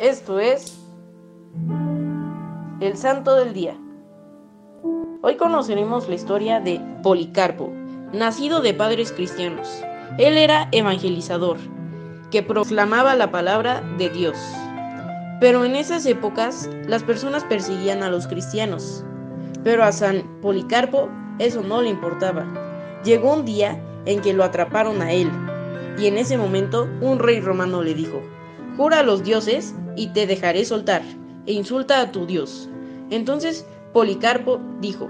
Esto es el Santo del Día. Hoy conoceremos la historia de Policarpo, nacido de padres cristianos. Él era evangelizador, que proclamaba la palabra de Dios. Pero en esas épocas las personas perseguían a los cristianos. Pero a San Policarpo eso no le importaba. Llegó un día en que lo atraparon a él, y en ese momento un rey romano le dijo, Jura a los dioses y te dejaré soltar, e insulta a tu Dios. Entonces Policarpo dijo,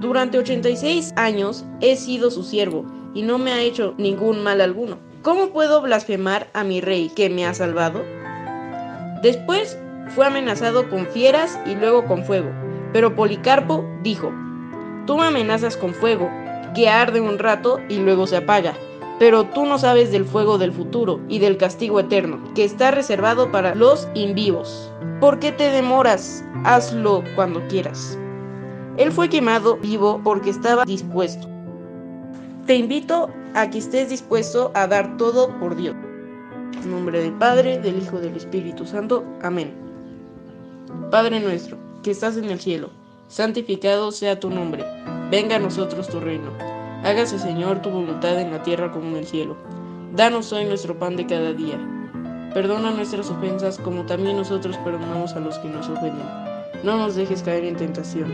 Durante 86 años he sido su siervo, y no me ha hecho ningún mal alguno. ¿Cómo puedo blasfemar a mi rey que me ha salvado? Después fue amenazado con fieras y luego con fuego, pero Policarpo dijo, Tú me amenazas con fuego, que arde un rato y luego se apaga pero tú no sabes del fuego del futuro y del castigo eterno, que está reservado para los invivos. ¿Por qué te demoras? Hazlo cuando quieras. Él fue quemado vivo porque estaba dispuesto. Te invito a que estés dispuesto a dar todo por Dios. En nombre del Padre, del Hijo, del Espíritu Santo. Amén. Padre nuestro, que estás en el cielo, santificado sea tu nombre. Venga a nosotros tu reino Hágase, Señor, tu voluntad en la tierra como en el cielo. Danos hoy nuestro pan de cada día. Perdona nuestras ofensas como también nosotros perdonamos a los que nos ofenden. No nos dejes caer en tentación.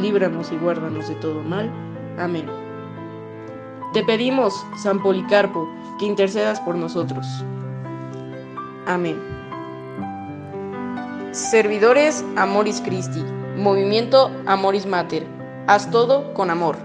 Líbranos y guárdanos de todo mal. Amén. Te pedimos, San Policarpo, que intercedas por nosotros. Amén. Servidores Amoris Christi, Movimiento Amoris Mater. Haz todo con amor.